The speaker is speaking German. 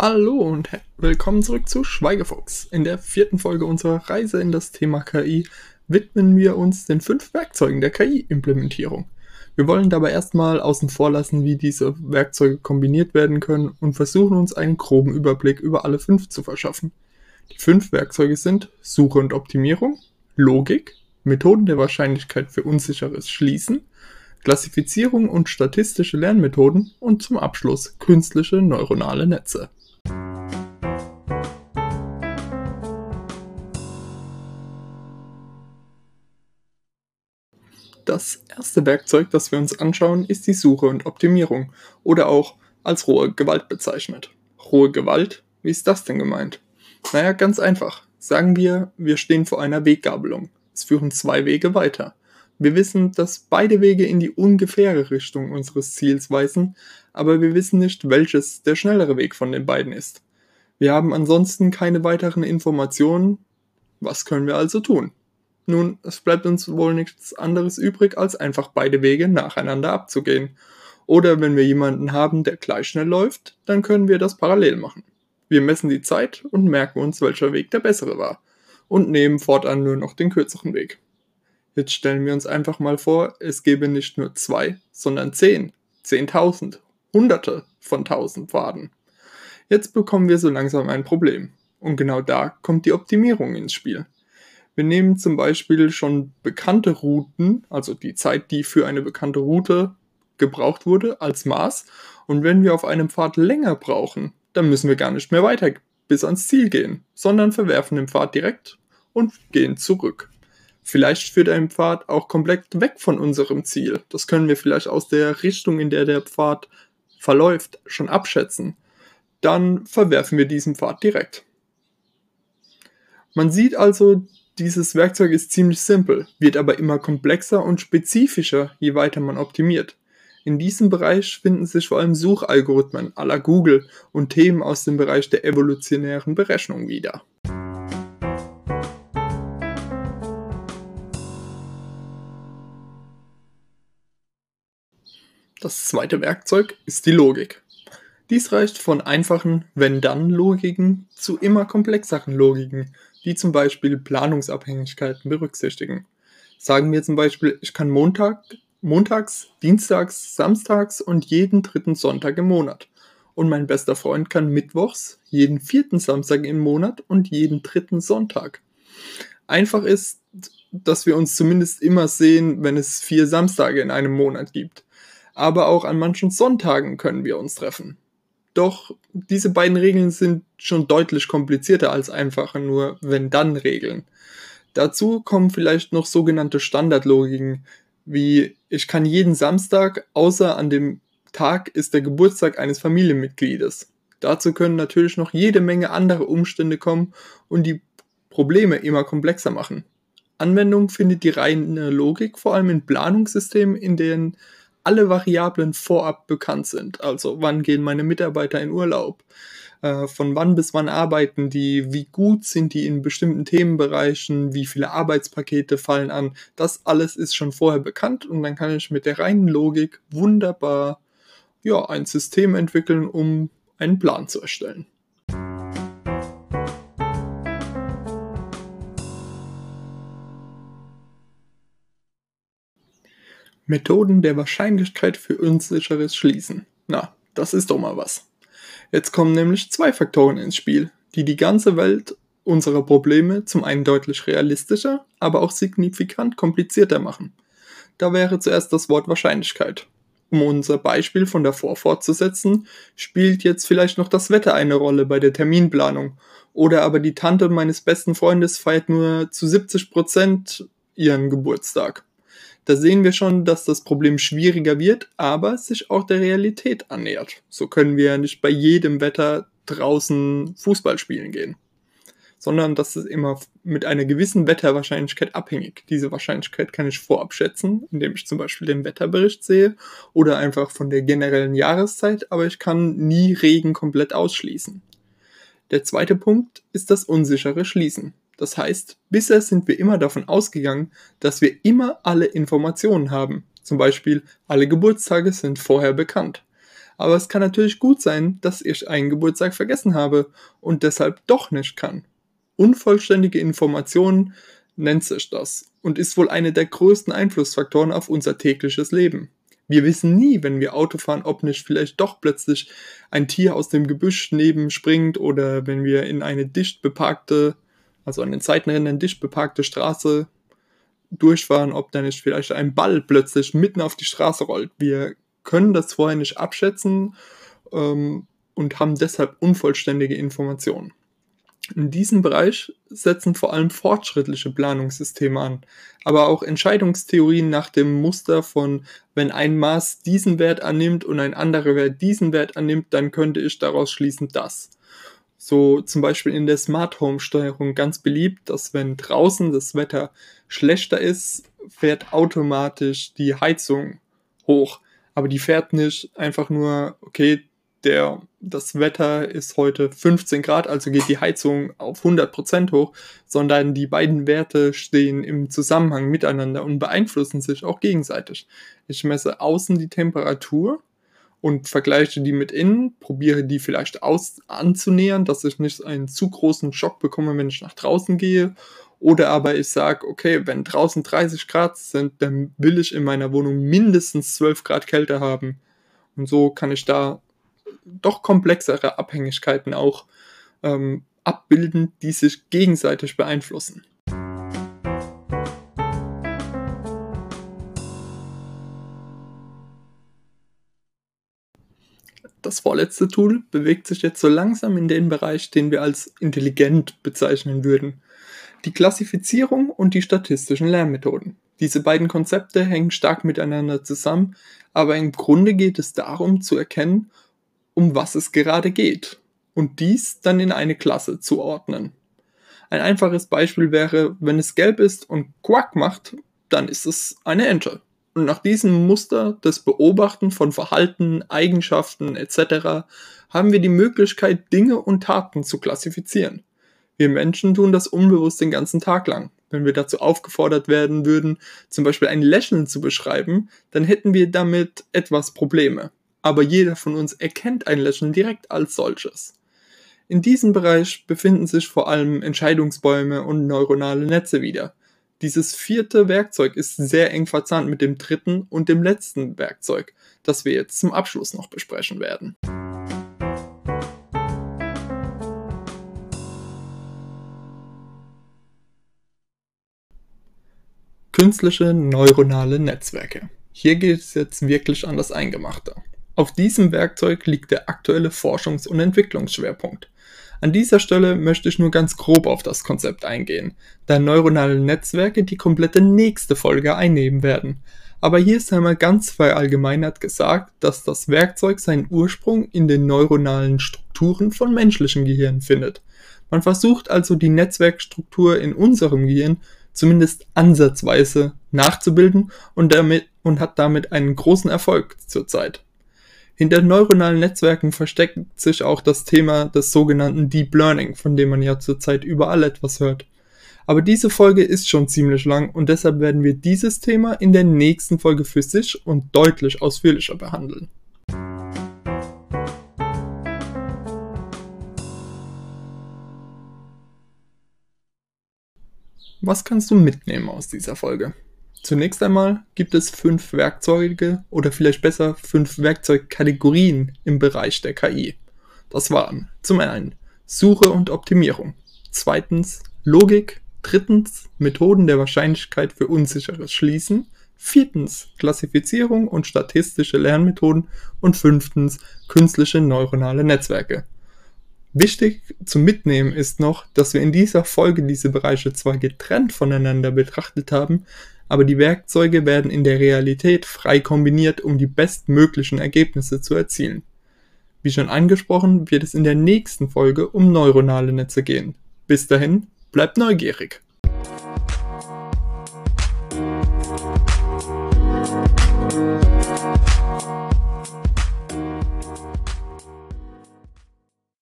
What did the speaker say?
Hallo und willkommen zurück zu Schweigefuchs. In der vierten Folge unserer Reise in das Thema KI widmen wir uns den fünf Werkzeugen der KI-Implementierung. Wir wollen dabei erstmal außen vor lassen, wie diese Werkzeuge kombiniert werden können und versuchen uns einen groben Überblick über alle fünf zu verschaffen. Die fünf Werkzeuge sind Suche und Optimierung, Logik, Methoden der Wahrscheinlichkeit für unsicheres Schließen, Klassifizierung und statistische Lernmethoden und zum Abschluss künstliche neuronale Netze. Das erste Werkzeug, das wir uns anschauen, ist die Suche und Optimierung oder auch als rohe Gewalt bezeichnet. Rohe Gewalt? Wie ist das denn gemeint? Naja, ganz einfach. Sagen wir, wir stehen vor einer Weggabelung. Es führen zwei Wege weiter. Wir wissen, dass beide Wege in die ungefähre Richtung unseres Ziels weisen, aber wir wissen nicht, welches der schnellere Weg von den beiden ist. Wir haben ansonsten keine weiteren Informationen. Was können wir also tun? Nun, es bleibt uns wohl nichts anderes übrig, als einfach beide Wege nacheinander abzugehen. Oder wenn wir jemanden haben, der gleich schnell läuft, dann können wir das parallel machen. Wir messen die Zeit und merken uns, welcher Weg der bessere war. Und nehmen fortan nur noch den kürzeren Weg. Jetzt stellen wir uns einfach mal vor, es gäbe nicht nur zwei, sondern zehn, zehntausend, hunderte von tausend Pfaden. Jetzt bekommen wir so langsam ein Problem. Und genau da kommt die Optimierung ins Spiel. Wir nehmen zum Beispiel schon bekannte Routen, also die Zeit, die für eine bekannte Route gebraucht wurde, als Maß. Und wenn wir auf einem Pfad länger brauchen, dann müssen wir gar nicht mehr weiter bis ans Ziel gehen, sondern verwerfen den Pfad direkt und gehen zurück. Vielleicht führt ein Pfad auch komplett weg von unserem Ziel. Das können wir vielleicht aus der Richtung, in der der Pfad verläuft, schon abschätzen. Dann verwerfen wir diesen Pfad direkt. Man sieht also, dieses Werkzeug ist ziemlich simpel, wird aber immer komplexer und spezifischer, je weiter man optimiert. In diesem Bereich finden sich vor allem Suchalgorithmen à la Google und Themen aus dem Bereich der evolutionären Berechnung wieder. Das zweite Werkzeug ist die Logik. Dies reicht von einfachen Wenn-Dann-Logiken zu immer komplexeren Logiken, die zum Beispiel Planungsabhängigkeiten berücksichtigen. Sagen wir zum Beispiel, ich kann Montag, montags, dienstags, samstags und jeden dritten Sonntag im Monat. Und mein bester Freund kann mittwochs, jeden vierten Samstag im Monat und jeden dritten Sonntag. Einfach ist, dass wir uns zumindest immer sehen, wenn es vier Samstage in einem Monat gibt. Aber auch an manchen Sonntagen können wir uns treffen. Doch diese beiden Regeln sind schon deutlich komplizierter als einfache nur Wenn-Dann-Regeln. Dazu kommen vielleicht noch sogenannte Standardlogiken, wie ich kann jeden Samstag, außer an dem Tag ist der Geburtstag eines Familienmitgliedes. Dazu können natürlich noch jede Menge andere Umstände kommen und die Probleme immer komplexer machen. Anwendung findet die reine Logik vor allem in Planungssystemen, in denen alle Variablen vorab bekannt sind. Also wann gehen meine Mitarbeiter in Urlaub? Äh, von wann bis wann arbeiten die? Wie gut sind die in bestimmten Themenbereichen? Wie viele Arbeitspakete fallen an? Das alles ist schon vorher bekannt und dann kann ich mit der reinen Logik wunderbar ja, ein System entwickeln, um einen Plan zu erstellen. Methoden der Wahrscheinlichkeit für unsicheres Schließen. Na, das ist doch mal was. Jetzt kommen nämlich zwei Faktoren ins Spiel, die die ganze Welt unserer Probleme zum einen deutlich realistischer, aber auch signifikant komplizierter machen. Da wäre zuerst das Wort Wahrscheinlichkeit. Um unser Beispiel von davor fortzusetzen, spielt jetzt vielleicht noch das Wetter eine Rolle bei der Terminplanung. Oder aber die Tante meines besten Freundes feiert nur zu 70 Prozent ihren Geburtstag. Da sehen wir schon, dass das Problem schwieriger wird, aber sich auch der Realität annähert. So können wir ja nicht bei jedem Wetter draußen Fußball spielen gehen, sondern das ist immer mit einer gewissen Wetterwahrscheinlichkeit abhängig. Diese Wahrscheinlichkeit kann ich vorab schätzen, indem ich zum Beispiel den Wetterbericht sehe oder einfach von der generellen Jahreszeit, aber ich kann nie Regen komplett ausschließen. Der zweite Punkt ist das unsichere Schließen. Das heißt, bisher sind wir immer davon ausgegangen, dass wir immer alle Informationen haben. Zum Beispiel, alle Geburtstage sind vorher bekannt. Aber es kann natürlich gut sein, dass ich einen Geburtstag vergessen habe und deshalb doch nicht kann. Unvollständige Informationen nennt sich das und ist wohl eine der größten Einflussfaktoren auf unser tägliches Leben. Wir wissen nie, wenn wir Auto fahren, ob nicht vielleicht doch plötzlich ein Tier aus dem Gebüsch neben springt oder wenn wir in eine dicht beparkte, also an den Seitenrändern dicht beparkte Straße durchfahren, ob da nicht vielleicht ein Ball plötzlich mitten auf die Straße rollt. Wir können das vorher nicht abschätzen ähm, und haben deshalb unvollständige Informationen. In diesem Bereich setzen vor allem fortschrittliche Planungssysteme an, aber auch Entscheidungstheorien nach dem Muster von, wenn ein Maß diesen Wert annimmt und ein anderer Wert diesen Wert annimmt, dann könnte ich daraus schließen das. So zum Beispiel in der Smart Home Steuerung ganz beliebt, dass wenn draußen das Wetter schlechter ist, fährt automatisch die Heizung hoch. Aber die fährt nicht einfach nur, okay, der, das Wetter ist heute 15 Grad, also geht die Heizung auf 100% hoch, sondern die beiden Werte stehen im Zusammenhang miteinander und beeinflussen sich auch gegenseitig. Ich messe außen die Temperatur und vergleiche die mit innen, probiere die vielleicht aus anzunähern, dass ich nicht einen zu großen Schock bekomme, wenn ich nach draußen gehe. Oder aber ich sage, okay, wenn draußen 30 Grad sind, dann will ich in meiner Wohnung mindestens 12 Grad Kälte haben. Und so kann ich da doch komplexere Abhängigkeiten auch ähm, abbilden, die sich gegenseitig beeinflussen. Das vorletzte Tool bewegt sich jetzt so langsam in den Bereich, den wir als intelligent bezeichnen würden. Die Klassifizierung und die statistischen Lernmethoden. Diese beiden Konzepte hängen stark miteinander zusammen, aber im Grunde geht es darum zu erkennen, um was es gerade geht und dies dann in eine Klasse zu ordnen. Ein einfaches Beispiel wäre, wenn es gelb ist und Quack macht, dann ist es eine Ente. Und nach diesem Muster des Beobachten von Verhalten, Eigenschaften etc. haben wir die Möglichkeit, Dinge und Taten zu klassifizieren. Wir Menschen tun das unbewusst den ganzen Tag lang. Wenn wir dazu aufgefordert werden würden, zum Beispiel ein Lächeln zu beschreiben, dann hätten wir damit etwas Probleme aber jeder von uns erkennt ein Lächeln direkt als solches. In diesem Bereich befinden sich vor allem Entscheidungsbäume und neuronale Netze wieder. Dieses vierte Werkzeug ist sehr eng verzahnt mit dem dritten und dem letzten Werkzeug, das wir jetzt zum Abschluss noch besprechen werden. Künstliche neuronale Netzwerke. Hier geht es jetzt wirklich an das Eingemachte. Auf diesem Werkzeug liegt der aktuelle Forschungs- und Entwicklungsschwerpunkt. An dieser Stelle möchte ich nur ganz grob auf das Konzept eingehen, da neuronale Netzwerke die komplette nächste Folge einnehmen werden. Aber hier ist einmal ganz verallgemeinert gesagt, dass das Werkzeug seinen Ursprung in den neuronalen Strukturen von menschlichen Gehirnen findet. Man versucht also die Netzwerkstruktur in unserem Gehirn zumindest ansatzweise nachzubilden und, damit, und hat damit einen großen Erfolg zurzeit. Hinter neuronalen Netzwerken versteckt sich auch das Thema des sogenannten Deep Learning, von dem man ja zurzeit überall etwas hört. Aber diese Folge ist schon ziemlich lang und deshalb werden wir dieses Thema in der nächsten Folge für sich und deutlich ausführlicher behandeln. Was kannst du mitnehmen aus dieser Folge? Zunächst einmal gibt es fünf Werkzeuge oder vielleicht besser fünf Werkzeugkategorien im Bereich der KI. Das waren zum einen Suche und Optimierung, zweitens Logik, drittens Methoden der Wahrscheinlichkeit für unsicheres Schließen, viertens Klassifizierung und statistische Lernmethoden und fünftens künstliche neuronale Netzwerke. Wichtig zum Mitnehmen ist noch, dass wir in dieser Folge diese Bereiche zwar getrennt voneinander betrachtet haben, aber die Werkzeuge werden in der Realität frei kombiniert, um die bestmöglichen Ergebnisse zu erzielen. Wie schon angesprochen, wird es in der nächsten Folge um neuronale Netze gehen. Bis dahin, bleibt neugierig!